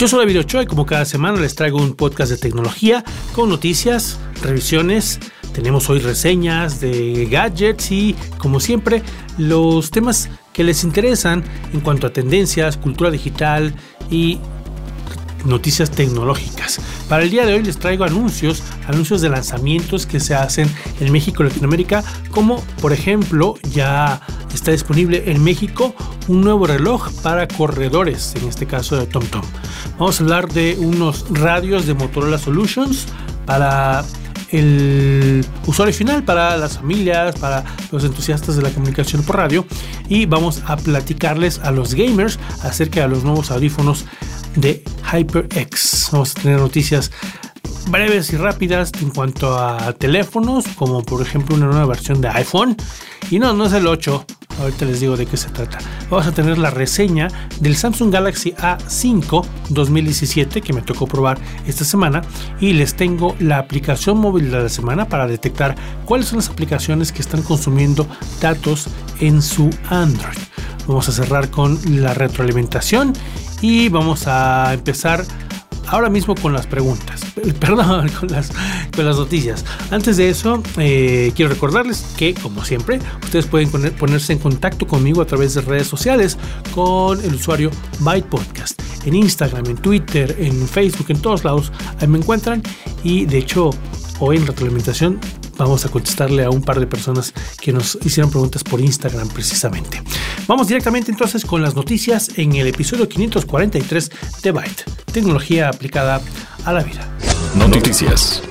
Yo soy David Ochoa y como cada semana les traigo un podcast de tecnología con noticias, revisiones, tenemos hoy reseñas de gadgets y como siempre los temas que les interesan en cuanto a tendencias, cultura digital y noticias tecnológicas. Para el día de hoy les traigo anuncios, anuncios de lanzamientos que se hacen en México y Latinoamérica, como por ejemplo ya está disponible en México un nuevo reloj para corredores, en este caso de TomTom. Vamos a hablar de unos radios de Motorola Solutions para el usuario final, para las familias, para los entusiastas de la comunicación por radio y vamos a platicarles a los gamers acerca de los nuevos audífonos de HyperX. Vamos a tener noticias breves y rápidas en cuanto a teléfonos, como por ejemplo una nueva versión de iPhone. Y no, no es el 8, ahorita les digo de qué se trata. Vamos a tener la reseña del Samsung Galaxy A5 2017 que me tocó probar esta semana y les tengo la aplicación móvil de la semana para detectar cuáles son las aplicaciones que están consumiendo datos en su Android. Vamos a cerrar con la retroalimentación y vamos a empezar ahora mismo con las preguntas, perdón, con las, con las noticias. Antes de eso, eh, quiero recordarles que, como siempre, ustedes pueden ponerse en contacto conmigo a través de redes sociales con el usuario Byte Podcast. En Instagram, en Twitter, en Facebook, en todos lados, ahí me encuentran. Y de hecho, hoy en retroalimentación vamos a contestarle a un par de personas que nos hicieron preguntas por Instagram precisamente. Vamos directamente entonces con las noticias en el episodio 543 de Byte, tecnología aplicada a la vida. Noticias.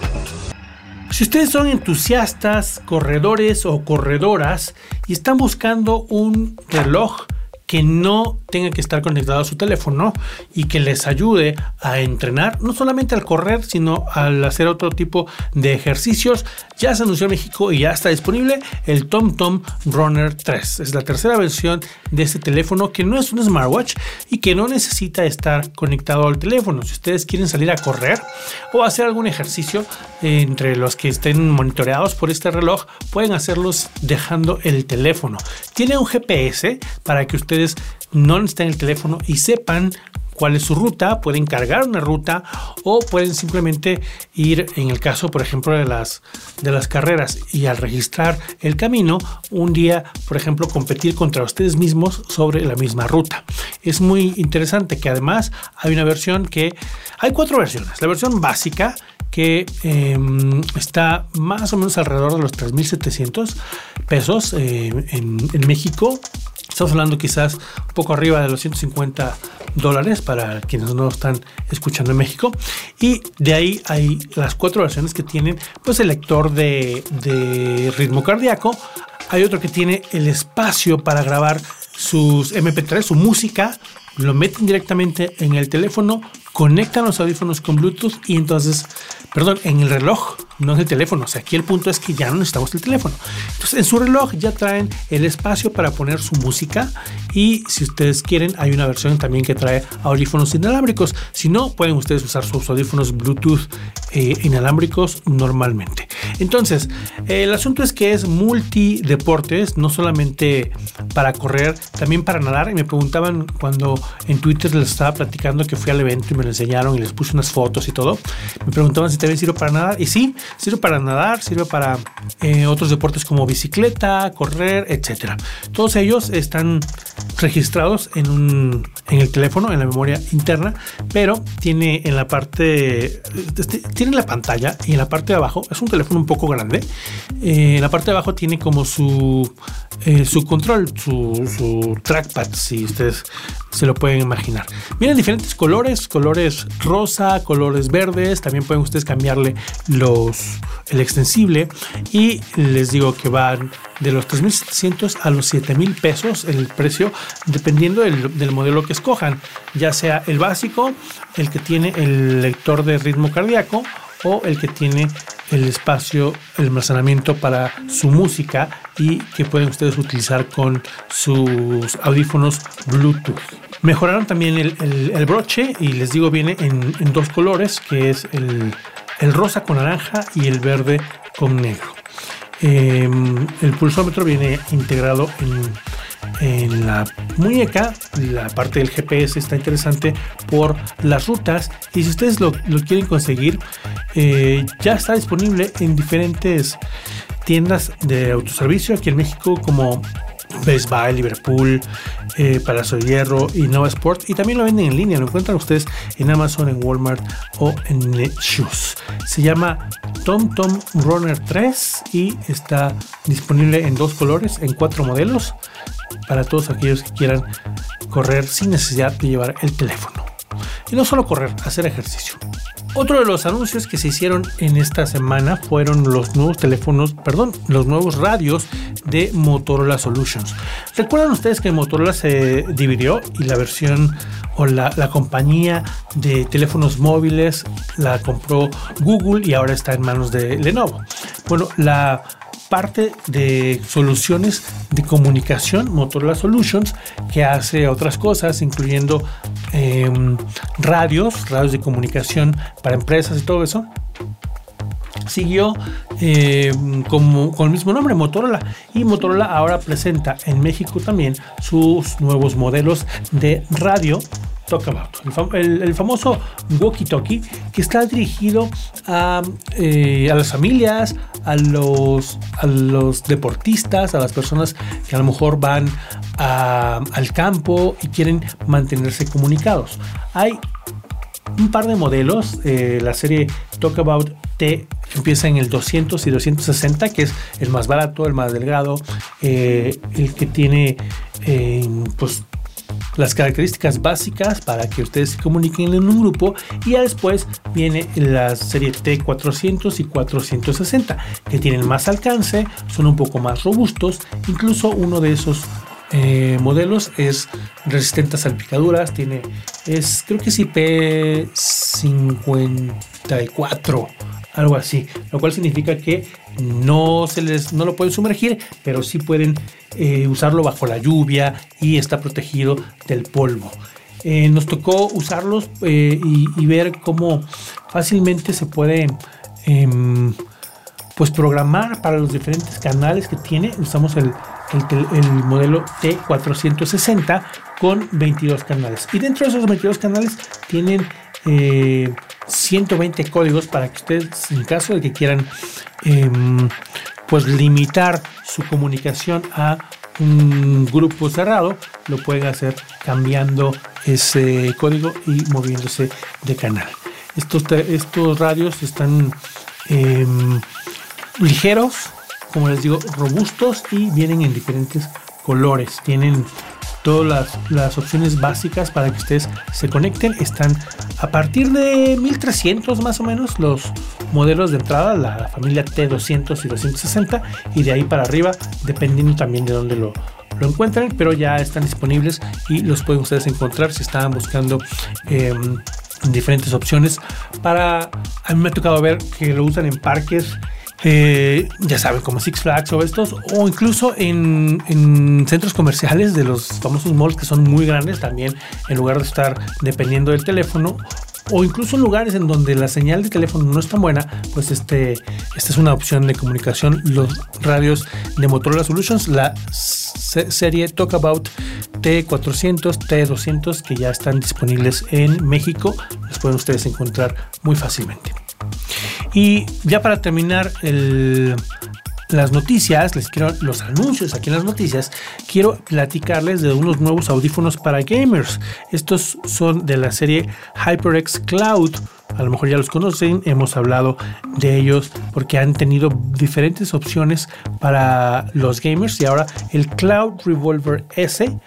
Si ustedes son entusiastas, corredores o corredoras y están buscando un reloj que no tenga que estar conectado a su teléfono y que les ayude a entrenar, no solamente al correr, sino al hacer otro tipo de ejercicios. Ya se anunció en México y ya está disponible el TomTom Runner 3. Es la tercera versión de este teléfono que no es un smartwatch y que no necesita estar conectado al teléfono. Si ustedes quieren salir a correr o hacer algún ejercicio entre los que estén monitoreados por este reloj, pueden hacerlos dejando el teléfono. Tiene un GPS para que ustedes no necesitan el teléfono y sepan cuál es su ruta, pueden cargar una ruta o pueden simplemente ir en el caso, por ejemplo, de las, de las carreras y al registrar el camino, un día, por ejemplo, competir contra ustedes mismos sobre la misma ruta. Es muy interesante que además hay una versión que, hay cuatro versiones. La versión básica que em, está más o menos alrededor de los 3.700 pesos eh, en, en México Estamos hablando quizás un poco arriba de los 150 dólares para quienes no están escuchando en México. Y de ahí hay las cuatro versiones que tienen pues el lector de, de ritmo cardíaco. Hay otro que tiene el espacio para grabar sus MP3, su música, lo meten directamente en el teléfono, conectan los audífonos con Bluetooth y entonces, perdón, en el reloj no es el teléfono. O sea, aquí el punto es que ya no necesitamos el teléfono. Entonces, en su reloj ya traen el espacio para poner su música y si ustedes quieren, hay una versión también que trae audífonos inalámbricos. Si no, pueden ustedes usar sus audífonos Bluetooth eh, inalámbricos normalmente. Entonces, el asunto es que es multideportes, no solamente para correr, también para nadar. Y me preguntaban cuando en Twitter les estaba platicando que fui al evento y me lo enseñaron y les puse unas fotos y todo. Me preguntaban si también sirve para nadar. Y sí, Sirve para nadar, sirve para eh, otros deportes como bicicleta, correr, etc. Todos ellos están registrados en, el teléfono, en la memoria interna, pero tiene en la parte, este, tiene la pantalla y en la parte de abajo, es un teléfono un poco grande, eh, en la parte de abajo tiene como su, eh, su control, su, su trackpad, si ustedes se lo pueden imaginar. Vienen diferentes colores, colores rosa, colores verdes, también pueden ustedes cambiarle los, el extensible y les digo que van de los 3.700 a los 7.000 pesos el precio dependiendo del, del, modelo que escojan, ya sea el básico, el que tiene el lector de ritmo cardíaco o el que tiene el espacio, el almacenamiento para su música y que pueden ustedes utilizar con sus audífonos Bluetooth. Mejoraron también el, broche y les digo viene en, dos colores que es el, el rosa con naranja y el verde con negro. Em, el pulsómetro viene integrado en, la muñeca. La parte del GPS está interesante por las rutas. Y si ustedes lo, quieren conseguir, eh, ya está disponible en diferentes tiendas de autoservicio aquí en México como Best Buy, Liverpool, eh, Palacio de Hierro y Nova Sport. Y también lo venden en línea, lo encuentran ustedes en Amazon, en Walmart o en Netshoes. Se llama TomTom Runner 3 y está disponible en dos colores, en cuatro modelos, para todos aquellos que quieran correr sin necesidad de llevar el teléfono. Y no solo correr, hacer ejercicio. Otro de los anuncios que se hicieron en esta semana fueron los nuevos teléfonos, perdón, los nuevos radios de Motorola Solutions. ¿Recuerdan ustedes que Motorola se dividió y la versión o la, compañía de teléfonos móviles la compró Google y ahora está en manos de Lenovo? Bueno, la parte de soluciones de comunicación, Motorola Solutions, que hace otras cosas, incluyendo em, radios, radios de comunicación para empresas y todo eso. Siguió em, con el mismo nombre, Motorola. Y Motorola ahora presenta en México también sus nuevos modelos de radio Talk About, el, famoso walkie-talkie que está dirigido a, eh, las familias, a los, deportistas, a las personas que a lo mejor van al campo y quieren mantenerse comunicados. Hay un par de modelos, eh, la serie Talk About T empieza en el 200 y 260, que es el más barato, el más delgado, eh, el que tiene pues las características básicas para que ustedes se comuniquen en un grupo y ya después viene la serie T400 y 460 que tienen más alcance, son un poco más robustos, incluso uno de esos eh, modelos es resistente a salpicaduras, tiene, es creo que es IP54, algo así, lo cual significa que no se les, no lo pueden sumergir, pero sí pueden eh, usarlo bajo la lluvia y está protegido del polvo. Eh, nos tocó usarlos y, y, ver cómo fácilmente se puede em, pues programar para los diferentes canales que tiene. Usamos el, el, modelo T460 con 22 canales. Y dentro de esos 22 canales tienen 120 eh, códigos para que ustedes, en caso de que quieran em, pues limitar su comunicación a un grupo cerrado, lo pueden hacer cambiando ese código y moviéndose de canal. Estos, estos radios están em, ligeros, como les digo, robustos y vienen en diferentes colores. Tienen todas las, opciones básicas para que ustedes se conecten. Están a partir de 1300 más o menos los modelos de entrada, la familia T200 y 260, y de ahí para arriba, dependiendo también de dónde lo, lo encuentren, pero ya están disponibles y los pueden ustedes encontrar si estaban buscando. Em, diferentes opciones para a mí me ha tocado ver que lo usan en parques eh, ya saben, como Six Flags o estos, o incluso en, centros comerciales de los famosos malls que son muy grandes también, en lugar de estar dependiendo del teléfono, o incluso en lugares en donde la señal de teléfono no es tan buena, pues este, esta es una opción de comunicación. Los radios de Motorola Solutions, la serie Talkabout T400, T200, que ya están disponibles en México, los pueden ustedes encontrar muy fácilmente. Y ya para terminar las noticias, les quiero los anuncios aquí en las noticias, quiero platicarles de unos nuevos audífonos para gamers. Estos son de la serie HyperX Cloud. A lo mejor ya los conocen, hemos hablado de ellos porque han tenido diferentes opciones para los gamers y ahora el Cloud Revolver S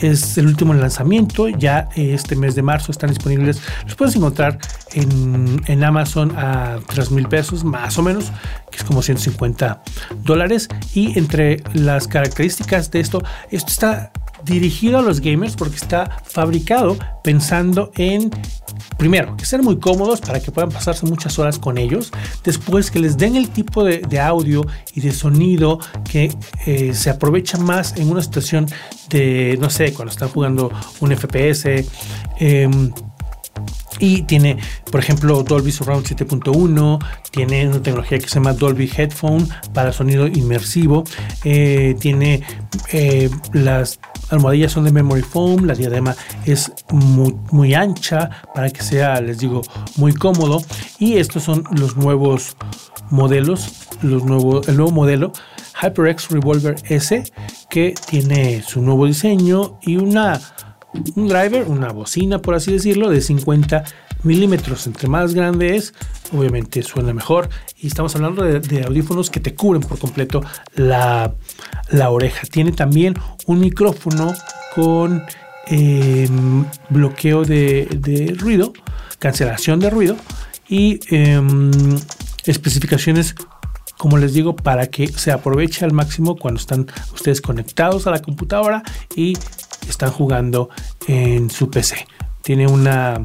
es el último lanzamiento. Ya este mes de marzo están disponibles. Los puedes encontrar en, Amazon a 3 mil pesos, más o menos, que es como 150 dólares. Y entre las características de esto, esto está dirigido a los gamers porque está fabricado pensando en primero, que sean muy cómodos para que puedan pasarse muchas horas con ellos. Después, que les den el tipo de, audio y de sonido que eh, se aprovecha más en una situación de, no sé, cuando están jugando un FPS. Em, y tiene, por ejemplo, Dolby Surround 7.1, tiene una tecnología que se llama Dolby Headphone para sonido inmersivo, eh, tiene eh, las almohadillas son de memory foam, la diadema es muy, muy, ancha para que sea, les digo, muy cómodo. Y estos son los nuevos modelos, los nuevos, el nuevo modelo HyperX Revolver S que tiene su nuevo diseño y una un driver, una bocina por así decirlo, de 50 milímetros. Entre más grande es, obviamente suena mejor. Y estamos hablando de, audífonos que te cubren por completo la, oreja. Tiene también un micrófono con em, bloqueo de, ruido, cancelación de ruido y em, especificaciones como les digo, para que se aproveche al máximo cuando están ustedes conectados a la computadora y están jugando en su PC. Tiene una,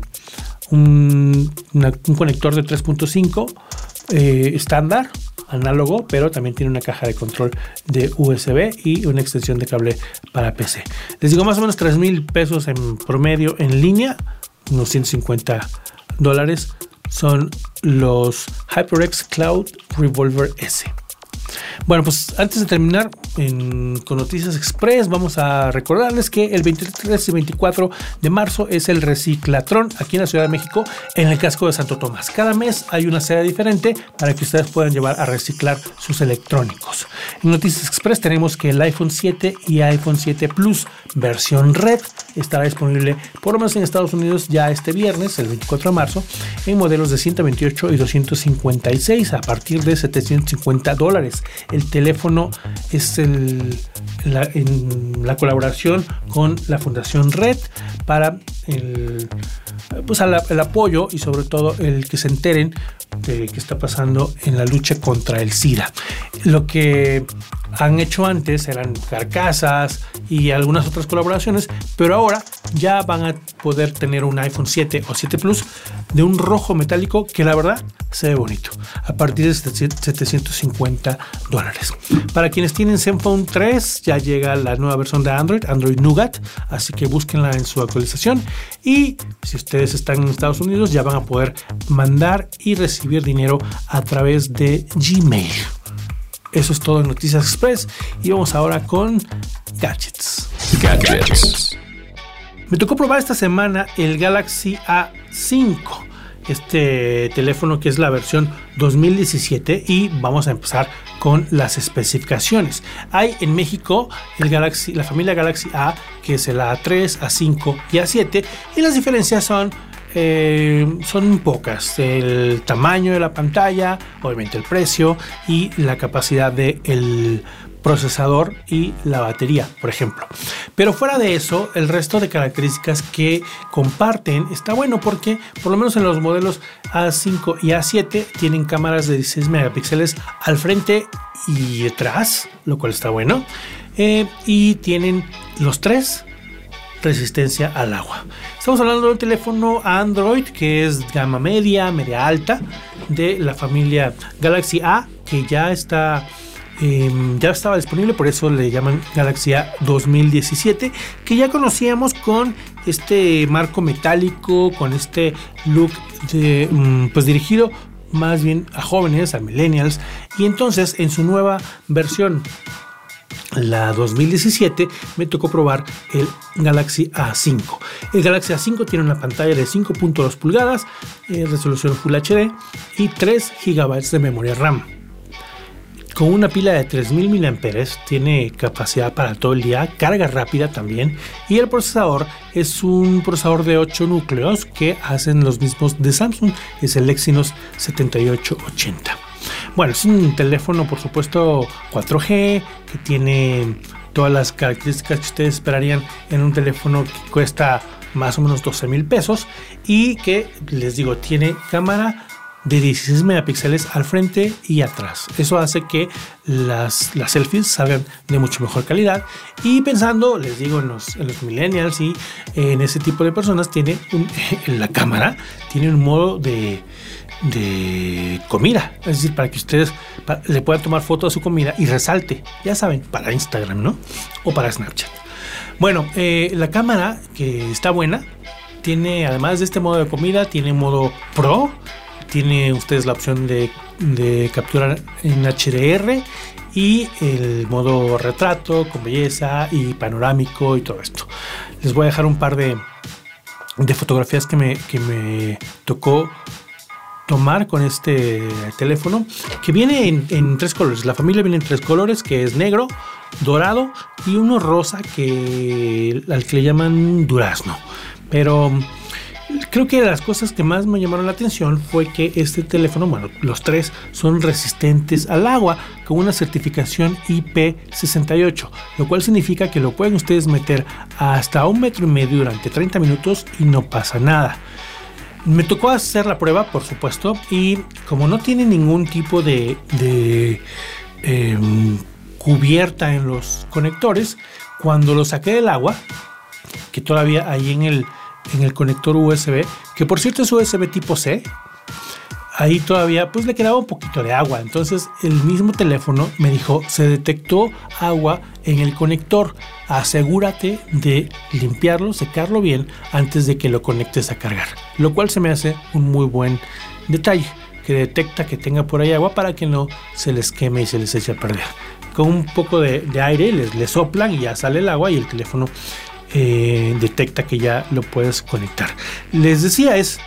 un, conector de 3.5 eh, estándar, análogo, pero también tiene una caja de control de USB y una extensión de cable para PC. Les digo más o menos 3 mil pesos en promedio en línea, unos 150 dólares son los HyperX Cloud Revolver S. Bueno, pues antes de terminar con Noticias Express, vamos a recordarles que el 23 y 24 de marzo es el Reciclatrón aquí en la Ciudad de México, en el casco de Santo Tomás. Cada mes hay una sede diferente para que ustedes puedan llevar a reciclar sus electrónicos. En Noticias Express tenemos que el iPhone 7 y iPhone 7 Plus versión red estará disponible por lo menos en Estados Unidos ya este viernes, el 24 de marzo, en modelos de 128 y 256 a partir de 750 dólares. El teléfono es en la colaboración con la Fundación Red para el, pues el apoyo y sobre todo el que se enteren de qué está pasando en la lucha contra el SIDA. Lo que han hecho antes eran carcasas y algunas otras colaboraciones, pero ahora ya van a poder tener un iPhone 7 o 7 Plus de un rojo metálico que la verdad se ve bonito, a partir de 750 dólares. Para quienes tienen Zenfone 3, ya llega la nueva versión de Android, Android Nougat, así que búsquenla en su actualización. Y si ustedes están en Estados Unidos, ya van a poder mandar y recibir dinero a través de Gmail. Eso es todo en Noticias Express y vamos ahora con gadgets. Gadgets. Me tocó probar esta semana el Galaxy A5 este teléfono que es la versión 2017 y vamos a empezar con las especificaciones. Hay en México el Galaxy, la familia Galaxy A que es el A3, A5 y A7 y las diferencias son eh, son pocas. El tamaño de la pantalla, obviamente el precio y la capacidad del procesador y la batería, por ejemplo. Pero fuera de eso, el resto de características que comparten está bueno porque por lo menos en los modelos A5 y A7 tienen cámaras de 16 megapíxeles al frente y detrás, lo cual está bueno. Eh, y tienen los tres resistencia al agua. Estamos hablando de un teléfono Android que es gama media, media alta de la familia Galaxy A que ya está em, ya estaba disponible, por eso le llaman Galaxy A 2017, que ya conocíamos con este marco metálico, con este look de, mm, pues dirigido más bien a jóvenes, a millennials, y entonces en su nueva versión la 2017 me tocó probar el Galaxy A5. El Galaxy A5 tiene una pantalla de 5.2 pulgadas, eh, resolución Full HD y 3 GB de memoria RAM. Con una pila de 3000 mAh tiene capacidad para todo el día, carga rápida también y el procesador es un procesador de 8 núcleos que hacen los mismos de Samsung, es el Exynos 7880. Bueno, es un teléfono, por supuesto, 4G, que tiene todas las características que ustedes esperarían en un teléfono que cuesta más o menos 12 mil pesos y que les digo tiene cámara de 16 megapíxeles al frente y atrás. Eso hace que las, las selfies salgan de mucho mejor calidad. Y pensando, les digo, en los, en los millennials y en ese tipo de personas, tiene en la cámara, tiene un modo de, de comida. Es decir, para que ustedes le puedan tomar foto a su comida y resalte. Ya saben, para Instagram, ¿no? O para Snapchat. Bueno, eh, la cámara que está buena, tiene además de este modo de comida, tiene modo Pro, tiene ustedes la opción de, capturar en HDR y el modo retrato con belleza y panorámico y todo esto. Les voy a dejar un par de, de fotografías que me, que me tocó tomar con este teléfono que viene en, tres colores. La familia viene en tres colores, que es negro, dorado y uno rosa que al que le llaman durazno. Pero creo que las cosas que más me llamaron la atención fue que este teléfono, bueno, los tres son resistentes al agua con una certificación IP68, lo cual significa que lo pueden ustedes meter hasta un metro y medio durante 30 minutos y no pasa nada. Me tocó hacer la prueba, por supuesto, y como no tiene ningún tipo de, em, cubierta en los conectores, cuando lo saqué del agua, que todavía hay en el, en el conector USB, que por cierto es USB tipo C, ahí todavía pues le quedaba un poquito de agua. Entonces el mismo teléfono me dijo, se detectó agua en el conector. Asegúrate de limpiarlo, secarlo bien antes de que lo conectes a cargar. Lo cual se me hace un muy buen detalle, que detecta que tenga por ahí agua para que no se les queme y se les eche a perder. Con un poco de, aire les, les, soplan y ya sale el agua y el teléfono eh, detecta que ya lo puedes conectar. Les decía, es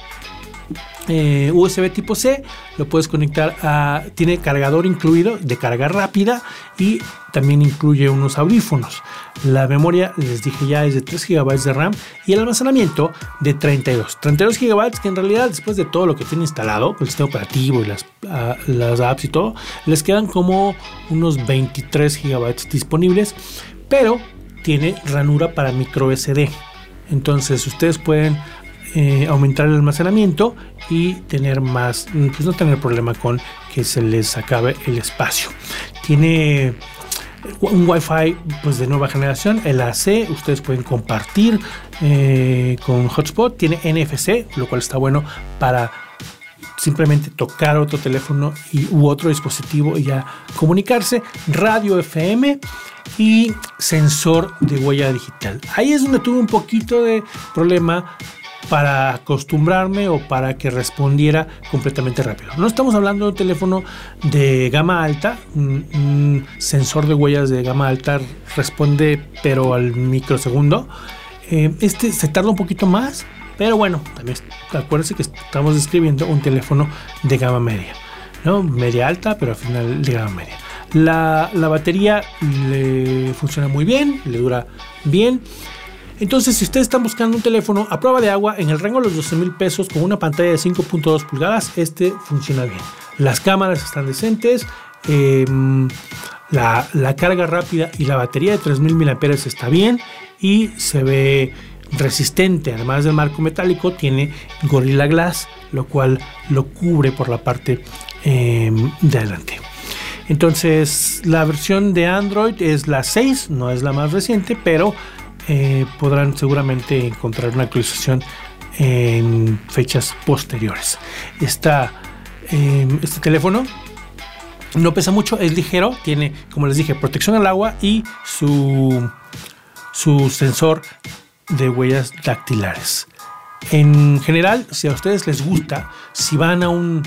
eh, USB tipo C, lo puedes conectar a, tiene cargador incluido de carga rápida y también incluye unos audífonos. La memoria, les dije ya, es de 3 GB de RAM y el almacenamiento de 32. 32 GB que en realidad después de todo lo que tiene instalado, el sistema operativo y las, ah, las apps y todo, les quedan como unos 23 GB disponibles, pero tiene ranura para micro SD. Entonces ustedes pueden eh, aumentar el almacenamiento y tener más, pues no tener problema con que se les acabe el espacio. Tiene un Wi-Fi pues de nueva generación, el AC, ustedes pueden compartir eh, con hotspot, tiene NFC, lo cual está bueno para simplemente tocar otro teléfono u otro dispositivo y ya comunicarse, radio FM y sensor de huella digital. Ahí es donde tuve un poquito de problema para acostumbrarme o para que respondiera completamente rápido. No estamos hablando de un teléfono de gama alta, un, sensor de huellas de gama alta responde pero al microsegundo. Eh, este se tarda un poquito más, pero bueno, también acuérdense que estamos describiendo un teléfono de gama media, ¿no? Media alta, pero al final de gama media. La, la batería le funciona muy bien, le dura bien. Entonces, si ustedes están buscando un teléfono a prueba de agua en el rango de los 12 mil pesos con una pantalla de 5.2 pulgadas, este funciona bien. Las cámaras están decentes. Em, la, carga rápida y la batería de 3000 mAh está bien y se ve resistente. Además del marco metálico, tiene Gorilla Glass, lo cual lo cubre por la parte em, de adelante. Entonces, la versión de Android es la 6, no es la más reciente, pero eh, podrán seguramente encontrar una actualización en fechas posteriores. Em, este teléfono no pesa mucho, es ligero, tiene, como les dije, protección al agua y su, su sensor de huellas dactilares. En general, si a ustedes les gusta, si van a, un,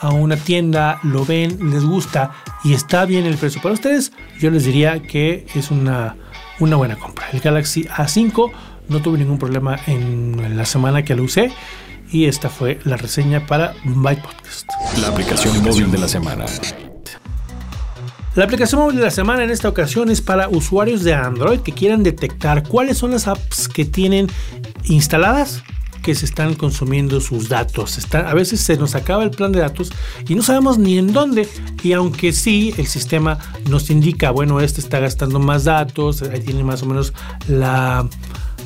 a una tienda, lo ven, les gusta y está bien el precio para ustedes, yo les diría que es una una buena compra. El Galaxy A5 no tuve ningún problema en la semana que lo usé. Y esta fue la reseña para Byte Podcast. La aplicación móvil de la semana. La aplicación móvil de la semana en esta ocasión es para usuarios de Android que quieran detectar cuáles son las apps que tienen instaladas que se están consumiendo sus datos. a veces se nos acaba el plan de datos y no sabemos ni en dónde. Y aunque sí, el sistema nos indica, bueno, este está gastando más datos, ahí tiene más o menos la,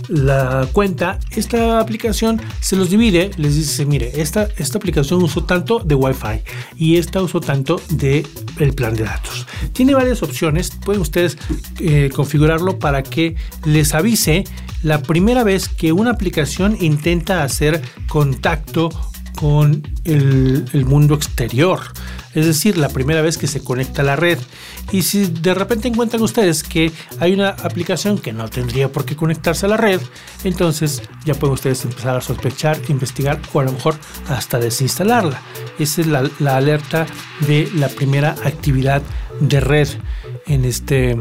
la cuenta, esta aplicación se los divide, les dice, mire, esta, esta aplicación usó tanto de Wi-Fi y esta usó tanto de el plan de datos. Tiene varias opciones, pueden ustedes eh, configurarlo para que les avise la primera vez que una aplicación intenta hacer contacto con el, mundo exterior es decir, la primera vez que se conecta a la red. Y si de repente encuentran ustedes que hay una aplicación que no tendría por qué conectarse a la red, entonces ya pueden ustedes empezar a sospechar, investigar o a lo mejor hasta desinstalarla. Esa es la, la alerta de la primera actividad de red en este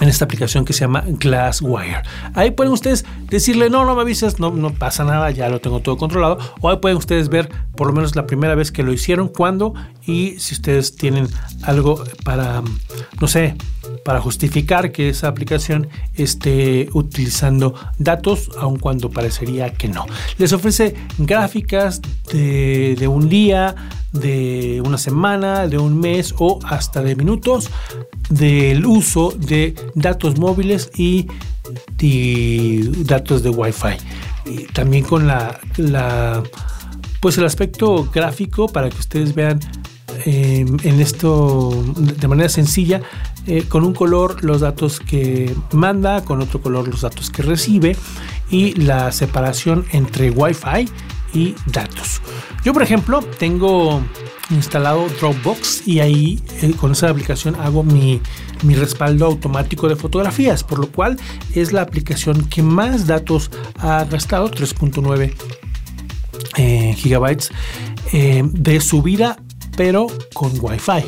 en esta aplicación que se llama Glasswire. Ahí pueden ustedes decirle, no, no me avises, no, no pasa nada, ya lo tengo todo controlado. O ahí pueden ustedes ver por lo menos la primera vez que lo hicieron, cuándo y si ustedes tienen algo para, no sé, para justificar que esa aplicación esté utilizando datos, aun cuando parecería que no. Les ofrece gráficas de, un día, de una semana, de un mes o hasta de minutos del uso de datos móviles y, datos de Wi-Fi. también con la, pues el aspecto gráfico para que ustedes vean eh, en esto de manera sencilla eh, con un color los datos que manda, con otro color los datos que recibe y la separación entre Wi-Fi y datos. Yo, por ejemplo, tengo instalado Dropbox y ahí eh, con esa aplicación hago mi, respaldo automático de fotografías, por lo cual es la aplicación que más datos ha gastado, 3.9 eh, gigabytes eh, de subida, pero con Wi-Fi.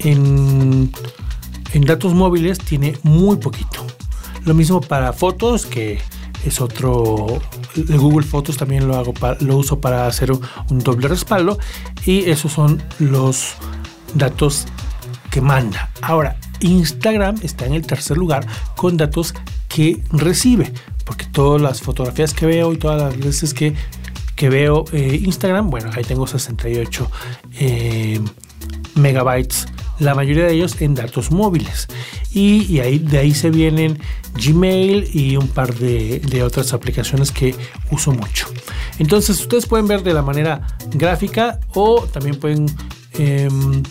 En, en datos móviles tiene muy poquito. Lo mismo para fotos que es otro Google Fotos también lo hago lo uso para hacer un, doble respaldo y esos son los datos que manda ahora Instagram está en el tercer lugar con datos que recibe porque todas las fotografías que veo y todas las veces que, que veo eh, Instagram bueno ahí tengo 68 eh, megabytes la mayoría de ellos en datos móviles. Y, ahí, de ahí se vienen Gmail y un par de, otras aplicaciones que uso mucho. Entonces ustedes pueden ver de la manera gráfica o también pueden em,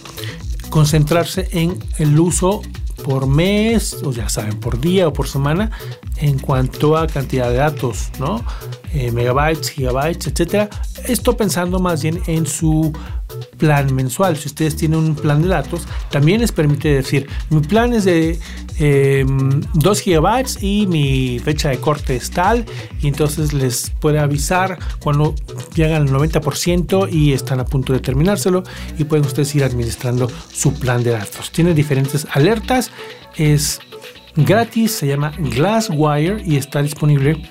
concentrarse en el uso por mes, o ya saben, por día o por semana, en cuanto a cantidad de datos, ¿no? Eh, megabytes, gigabytes, etcétera. Esto pensando más bien en su plan mensual. Si ustedes tienen un plan de datos, también les permite decir, mi plan es de 2 em, gigabytes y mi fecha de corte es tal, y entonces les puede avisar cuando llegan al 90% y están a punto de terminárselo y pueden ustedes ir administrando su plan de datos. Tiene diferentes alertas, es gratis, se llama Glasswire y está disponible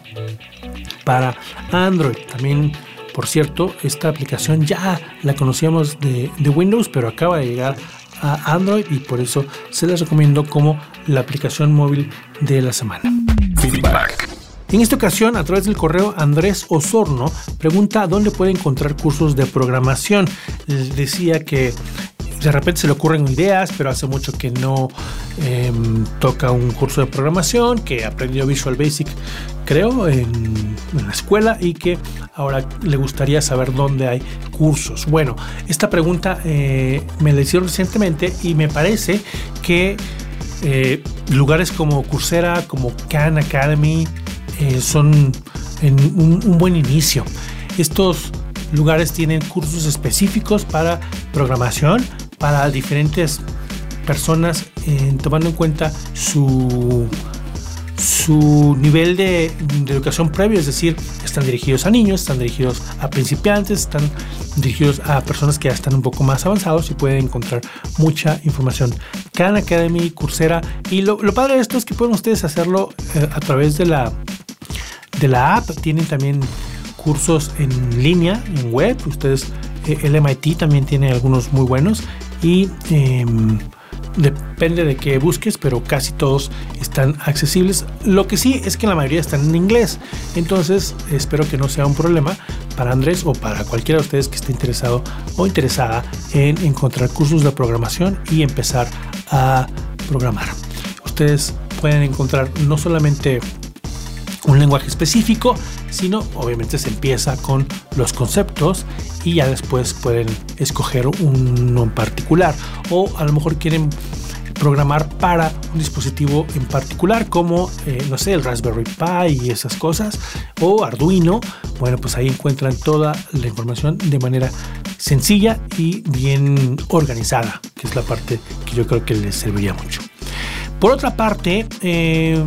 para Android. También por cierto, esta aplicación ya la conocíamos de, Windows, pero acaba de llegar a Android y por eso se les recomiendo como la aplicación móvil de la semana. Feedback. En esta ocasión, a través del correo Andrés Osorno pregunta dónde puede encontrar cursos de programación. decía que de repente se le ocurren ideas, pero hace mucho que no em, toca un curso de programación, que aprendió Visual Basic, creo, en, la escuela y que ahora le gustaría saber dónde hay cursos. Bueno, esta pregunta eh, me la hicieron recientemente y me parece que eh, lugares como Coursera, como Khan Academy, eh, son un, un buen inicio. Estos lugares tienen cursos específicos para programación para diferentes personas, eh, tomando en cuenta su, su nivel de, educación previo, es decir, están dirigidos a niños, están dirigidos a principiantes, están dirigidos a personas que ya están un poco más avanzados y pueden encontrar mucha información. Khan Academy, Coursera, y lo, padre de esto es que pueden ustedes hacerlo eh, a través de la, de la app, tienen también cursos en línea, en web, ustedes, eh, el MIT también tiene algunos muy buenos y em, depende de qué busques, pero casi todos están accesibles. Lo que sí es que la mayoría están en inglés, entonces espero que no sea un problema para Andrés o para cualquiera de ustedes que esté interesado o interesada en encontrar cursos de programación y empezar a programar. Ustedes pueden encontrar no solamente un lenguaje específico, sino obviamente se empieza con los conceptos y ya después pueden escoger uno en particular. O a lo mejor quieren programar para un dispositivo en particular como eh, no sé el Raspberry Pi y esas cosas o Arduino. Bueno pues ahí encuentran toda la información de manera sencilla y bien organizada que es la parte que yo creo que les serviría mucho. Por otra parte eh,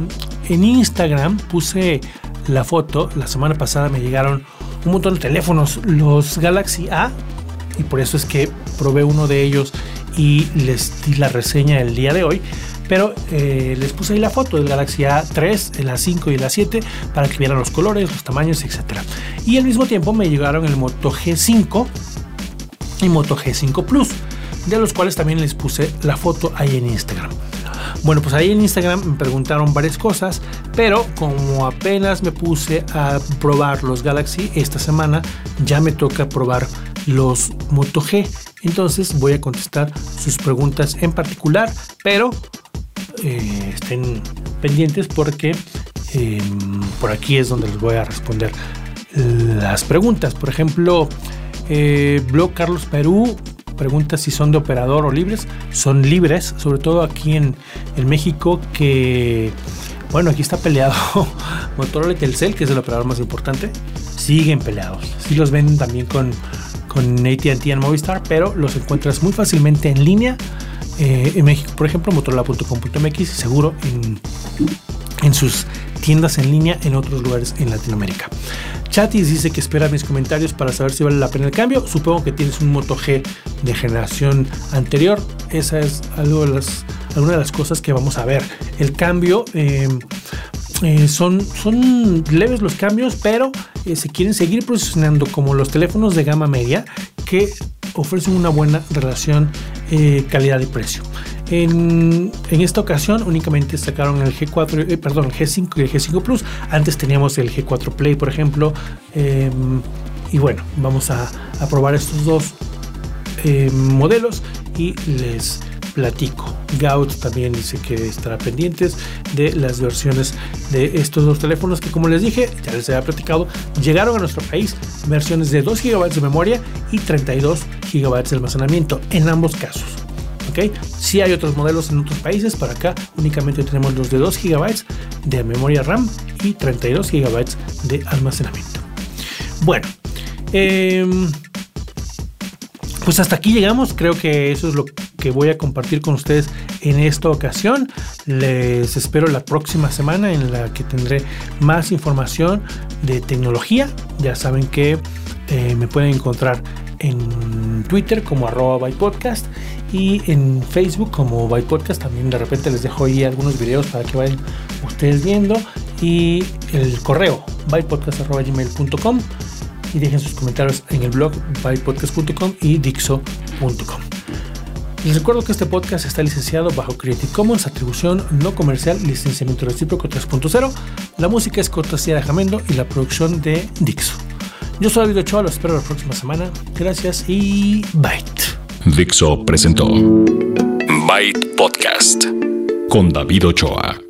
en Instagram puse la foto. La semana pasada me llegaron un montón de teléfonos los Galaxy A y por eso es que probé uno de ellos y les di la reseña el día de hoy. Pero eh, les puse ahí la foto del Galaxy A3, el A5 y el A7 para que vieran los colores, los tamaños, etc. Y al mismo tiempo me llegaron el Moto G5 y Moto G5 Plus, de los cuales también les puse la foto ahí en Instagram. Bueno, pues ahí en Instagram me preguntaron varias cosas, pero como apenas me puse a probar los Galaxy esta semana, ya me toca probar los Moto G. Entonces voy a contestar sus preguntas en particular, pero eh, estén pendientes porque em, por aquí es donde les voy a responder las preguntas. Por ejemplo, eh, Blog Carlos Perú pregunta si son de operador o libres. Son libres, sobre todo aquí en, en México, que bueno, aquí está peleado Motorola y Telcel, que es el operador más importante. Siguen peleados. Sí los ven también con con ATT en Movistar, pero los encuentras muy fácilmente en línea. Eh, en México, por ejemplo, motorola.com.mx y seguro en, en sus tiendas en línea en otros lugares en Latinoamérica. Chatis dice que espera mis comentarios para saber si vale la pena el cambio. Supongo que tienes un Moto G de generación anterior. Esa es de las, alguna de las cosas que vamos a ver. El cambio eh, eh, son, son leves los cambios, pero eh, se quieren seguir posicionando como los teléfonos de gama media que ofrecen una buena relación calidad y precio. En, esta ocasión únicamente sacaron el G4, perdón, el G5 y el G5 Plus. Antes teníamos el G4 Play, por ejemplo. Em, y bueno, vamos a, probar estos dos modelos y les platico. Gaut también dice que estará pendientes de las versiones de estos dos teléfonos que como les dije, ya les había platicado, llegaron a nuestro país versiones de 2 GB de memoria y 32 GB de almacenamiento en ambos casos. ¿Ok? Si hay otros modelos en otros países, para acá únicamente tenemos los de 2 GB de memoria RAM y 32 GB de almacenamiento. Bueno, eh, pues hasta aquí llegamos. Creo que eso es lo que voy a compartir con ustedes en esta ocasión. Les espero la próxima semana en la que tendré más información de tecnología. Ya saben que eh, me pueden encontrar en Twitter como arroba bypodcast y en Facebook como bypodcast. También de repente les dejo ahí algunos videos para que vayan ustedes viendo. Y el correo bypodcast.gmail.com y dejen sus comentarios en el blog bypodcast.com y dixo.com. Les recuerdo que este podcast está licenciado bajo Creative Commons, atribución no comercial, licenciamiento recíproco 3.0. La música es cortesía de Jamendo y la producción de Dixo. Yo soy David Ochoa, lo espero la próxima semana. Gracias y Byte. Dixo presentó Byte Podcast con David Ochoa.